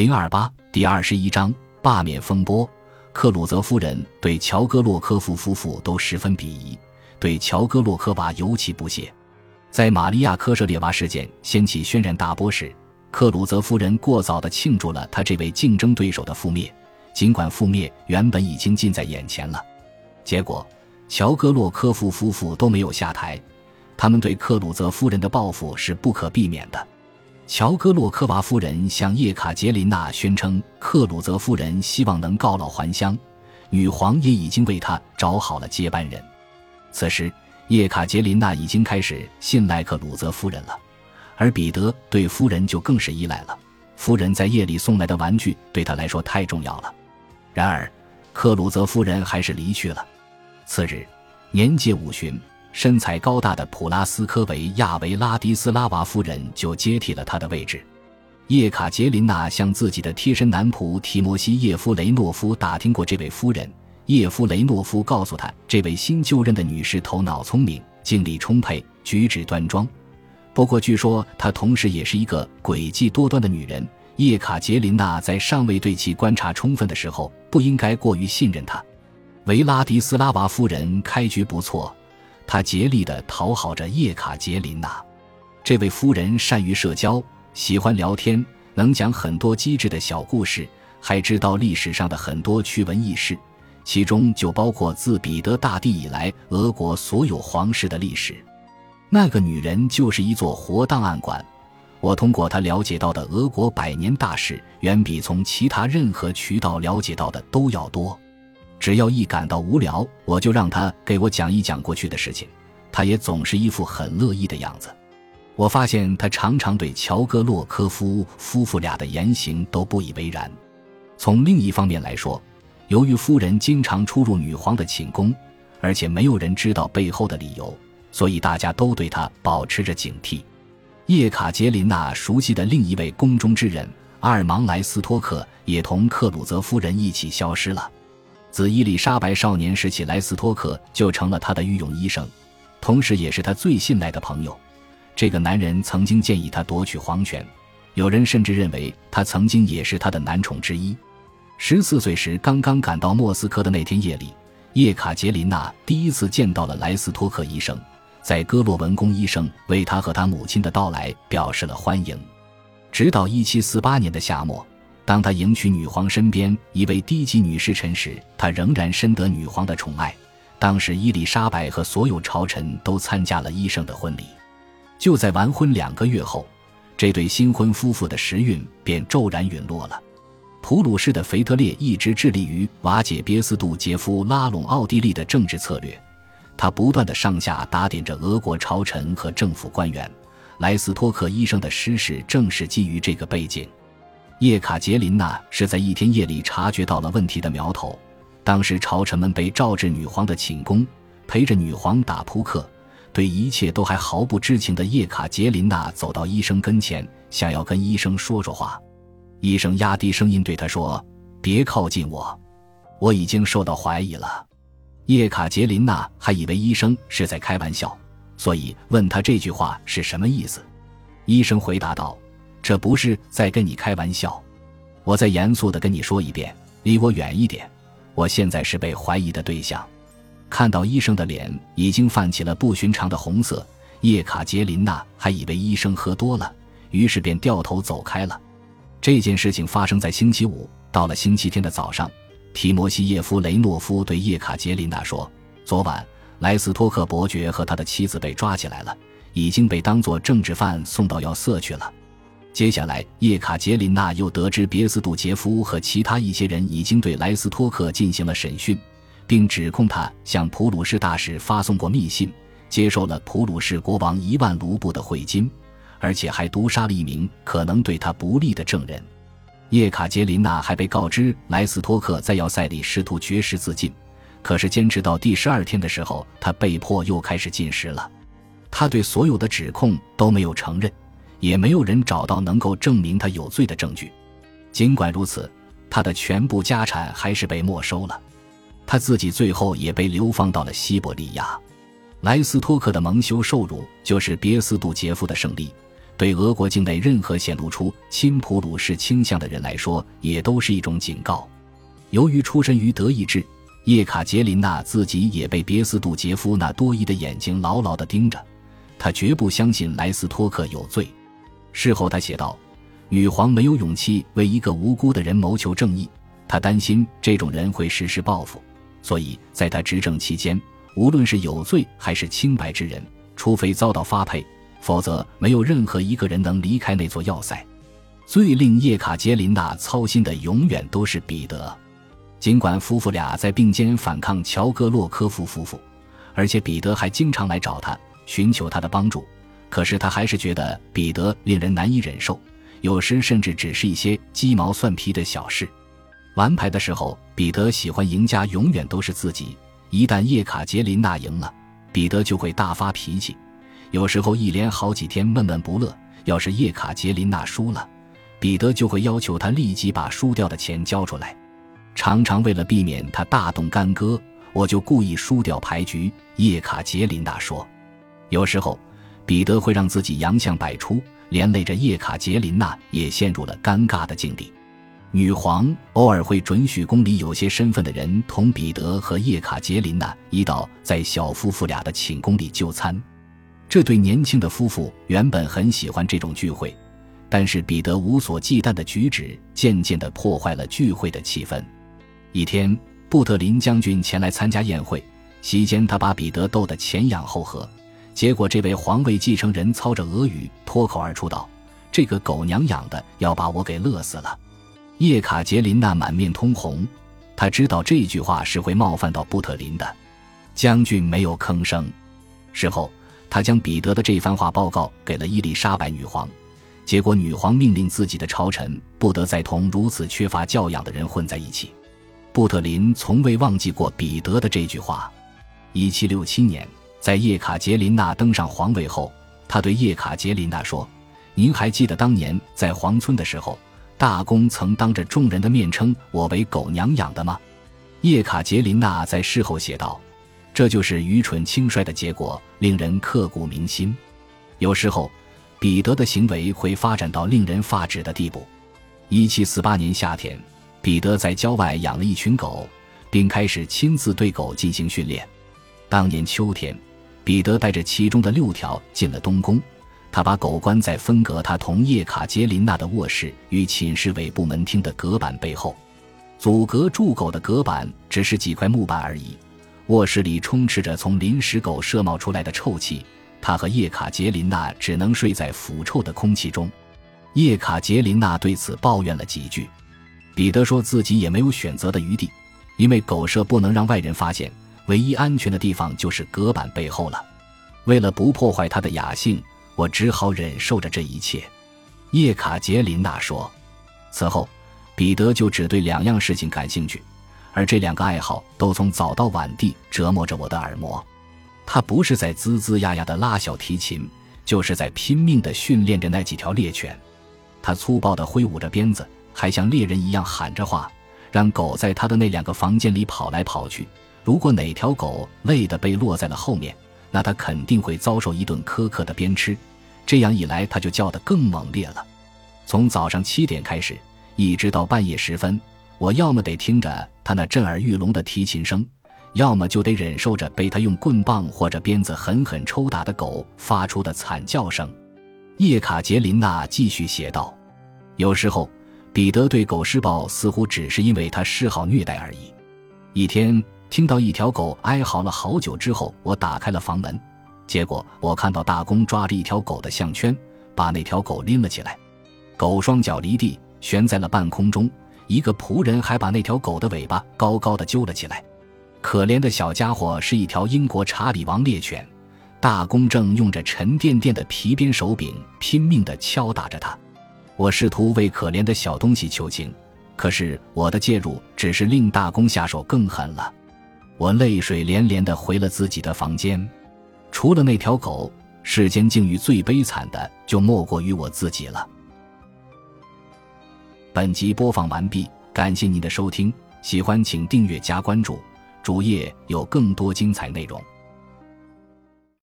零二八第二十一章罢免风波。克鲁泽夫人对乔戈洛科夫夫妇都十分鄙夷，对乔戈洛科娃尤其不屑。在玛利亚科舍列娃事件掀起轩然大波时，克鲁泽夫人过早地庆祝了他这位竞争对手的覆灭，尽管覆灭原本已经近在眼前了。结果，乔戈洛科夫夫妇都没有下台，他们对克鲁泽夫人的报复是不可避免的。乔戈洛科娃夫人向叶卡捷琳娜宣称，克鲁泽夫人希望能告老还乡，女皇也已经为她找好了接班人。此时，叶卡捷琳娜已经开始信赖克鲁泽夫人了，而彼得对夫人就更是依赖了。夫人在夜里送来的玩具对他来说太重要了。然而，克鲁泽夫人还是离去了。次日，年届五旬。身材高大的普拉斯科维亚维拉迪斯拉娃夫人就接替了他的位置。叶卡捷琳娜向自己的贴身男仆提摩西叶夫雷诺夫打听过这位夫人。叶夫雷诺夫告诉他，这位新就任的女士头脑聪明，精力充沛，举止端庄。不过，据说她同时也是一个诡计多端的女人。叶卡捷琳娜在尚未对其观察充分的时候，不应该过于信任她。维拉迪斯拉娃夫人开局不错。他竭力地讨好着叶卡捷琳娜，这位夫人善于社交，喜欢聊天，能讲很多机智的小故事，还知道历史上的很多趣闻轶事，其中就包括自彼得大帝以来俄国所有皇室的历史。那个女人就是一座活档案馆，我通过她了解到的俄国百年大事，远比从其他任何渠道了解到的都要多。只要一感到无聊，我就让他给我讲一讲过去的事情，他也总是一副很乐意的样子。我发现他常常对乔戈洛科夫夫妇俩的言行都不以为然。从另一方面来说，由于夫人经常出入女皇的寝宫，而且没有人知道背后的理由，所以大家都对她保持着警惕。叶卡捷琳娜熟悉的另一位宫中之人阿尔芒莱斯托克也同克鲁泽夫人一起消失了。自伊丽莎白少年时起，莱斯托克就成了他的御用医生，同时也是他最信赖的朋友。这个男人曾经建议他夺取皇权，有人甚至认为他曾经也是他的男宠之一。十四岁时刚刚赶到莫斯科的那天夜里，叶卡捷琳娜第一次见到了莱斯托克医生，在哥洛文宫，医生为他和他母亲的到来表示了欢迎。直到一七四八年的夏末。当他迎娶女皇身边一位低级女侍臣时，他仍然深得女皇的宠爱。当时伊丽莎白和所有朝臣都参加了医生的婚礼。就在完婚两个月后，这对新婚夫妇的时运便骤然陨落了。普鲁士的腓特烈一直致力于瓦解别斯杜杰夫拉拢奥地利的政治策略，他不断的上下打点着俄国朝臣和政府官员。莱斯托克医生的失势正是基于这个背景。叶卡捷琳娜是在一天夜里察觉到了问题的苗头。当时朝臣们被召至女皇的寝宫，陪着女皇打扑克，对一切都还毫不知情的叶卡捷琳娜走到医生跟前，想要跟医生说说话。医生压低声音对她说：“别靠近我，我已经受到怀疑了。”叶卡捷琳娜还以为医生是在开玩笑，所以问他这句话是什么意思。医生回答道。这不是在跟你开玩笑，我再严肃的跟你说一遍，离我远一点。我现在是被怀疑的对象。看到医生的脸已经泛起了不寻常的红色，叶卡捷琳娜还以为医生喝多了，于是便掉头走开了。这件事情发生在星期五，到了星期天的早上，提摩西耶夫雷诺夫对叶卡捷琳娜说：“昨晚莱斯托克伯爵和他的妻子被抓起来了，已经被当作政治犯送到要塞去了。”接下来，叶卡捷琳娜又得知别斯杜杰夫和其他一些人已经对莱斯托克进行了审讯，并指控他向普鲁士大使发送过密信，接受了普鲁士国王一万卢布的贿金，而且还毒杀了一名可能对他不利的证人。叶卡捷琳娜还被告知莱斯托克在要塞里试图绝食自尽，可是坚持到第十二天的时候，他被迫又开始进食了。他对所有的指控都没有承认。也没有人找到能够证明他有罪的证据。尽管如此，他的全部家产还是被没收了。他自己最后也被流放到了西伯利亚。莱斯托克的蒙羞受辱就是别斯杜杰夫的胜利，对俄国境内任何显露出亲普鲁士倾向的人来说，也都是一种警告。由于出身于德意志，叶卡捷琳娜自己也被别斯杜杰夫那多疑的眼睛牢牢地盯着。他绝不相信莱斯托克有罪。事后，他写道：“女皇没有勇气为一个无辜的人谋求正义，她担心这种人会实施报复，所以在她执政期间，无论是有罪还是清白之人，除非遭到发配，否则没有任何一个人能离开那座要塞。最令叶卡捷琳娜操心的，永远都是彼得。”尽管夫妇俩在并肩反抗乔戈洛科夫夫妇，而且彼得还经常来找他寻求他的帮助，可是他还是觉得彼得令人难以忍受，有时甚至只是一些鸡毛蒜皮的小事。玩牌的时候，彼得喜欢赢家永远都是自己。一旦叶卡捷琳娜赢了，彼得就会大发脾气，有时候一连好几天闷闷不乐。要是叶卡捷琳娜输了，彼得就会要求他立即把输掉的钱交出来。常常为了避免他大动干戈，我就故意输掉牌局。叶卡捷琳娜说：“有时候，彼得会让自己洋相百出，连累着叶卡捷琳娜也陷入了尴尬的境地。女皇偶尔会准许宫里有些身份的人同彼得和叶卡捷琳娜一道在小夫妇俩的寝宫里就餐。这对年轻的夫妇原本很喜欢这种聚会，但是彼得无所忌惮的举止渐渐地破坏了聚会的气氛。”一天，布特林将军前来参加宴会，席间他把彼得逗得前仰后合，结果这位皇位继承人操着俄语脱口而出道：“这个狗娘养的要把我给乐死了。”叶卡捷琳娜满面通红，他知道这句话是会冒犯到布特林的。将军没有吭声。事后，他将彼得的这番话报告给了伊丽莎白女皇，结果女皇命令自己的朝臣不得再同如此缺乏教养的人混在一起。布特林从未忘记过彼得的这句话。一七六七年，在叶卡捷琳娜登上皇位后，他对叶卡捷琳娜说：“您还记得当年在皇村的时候，大公曾当着众人的面称我为狗娘养的吗？”叶卡捷琳娜在事后写道：“这就是愚蠢轻率的结果，令人刻骨铭心。”有时候，彼得的行为会发展到令人发指的地步。一七四八年夏天。彼得在郊外养了一群狗，并开始亲自对狗进行训练。当年秋天，彼得带着其中的六条进了东宫，他把狗关在分隔他同叶卡捷琳娜的卧室与寝室尾部门厅的隔板背后。阻隔住狗的隔板只是几块木板而已。卧室里充斥着从临时狗舍冒出来的臭气，他和叶卡捷琳娜只能睡在腐臭的空气中。叶卡捷琳娜对此抱怨了几句。彼得说自己也没有选择的余地，因为狗舍不能让外人发现，唯一安全的地方就是隔板背后了。为了不破坏他的雅兴，我只好忍受着这一切。叶卡捷琳娜说。此后，彼得就只对两样事情感兴趣，而这两个爱好都从早到晚地折磨着我的耳膜。他不是在吱吱呀呀的拉小提琴，就是在拼命的训练着那几条猎犬。他粗暴的挥舞着鞭子。还像猎人一样喊着话，让狗在他的那两个房间里跑来跑去。如果哪条狗累得被落在了后面，那它肯定会遭受一顿苛刻的鞭笞。这样一来，它就叫得更猛烈了。从早上七点开始，一直到半夜时分，我要么得听着他那震耳欲聋的提琴声，要么就得忍受着被他用棍棒或者鞭子狠狠抽打的狗发出的惨叫声。叶卡捷琳娜继续写道：“有时候。”彼得对狗施暴，似乎只是因为他嗜好虐待而已。一天，听到一条狗哀嚎了好久之后，我打开了房门，结果我看到大公抓着一条狗的项圈，把那条狗拎了起来。狗双脚离地，悬在了半空中。一个仆人还把那条狗的尾巴高高的揪了起来。可怜的小家伙是一条英国查理王猎犬，大公正用着沉甸甸的皮鞭手柄拼命地敲打着它。我试图为可怜的小东西求情，可是我的介入只是令大公下手更狠了。我泪水连连的回了自己的房间。除了那条狗，世间境遇最悲惨的就莫过于我自己了。本集播放完毕，感谢您的收听，喜欢请订阅加关注，主页有更多精彩内容。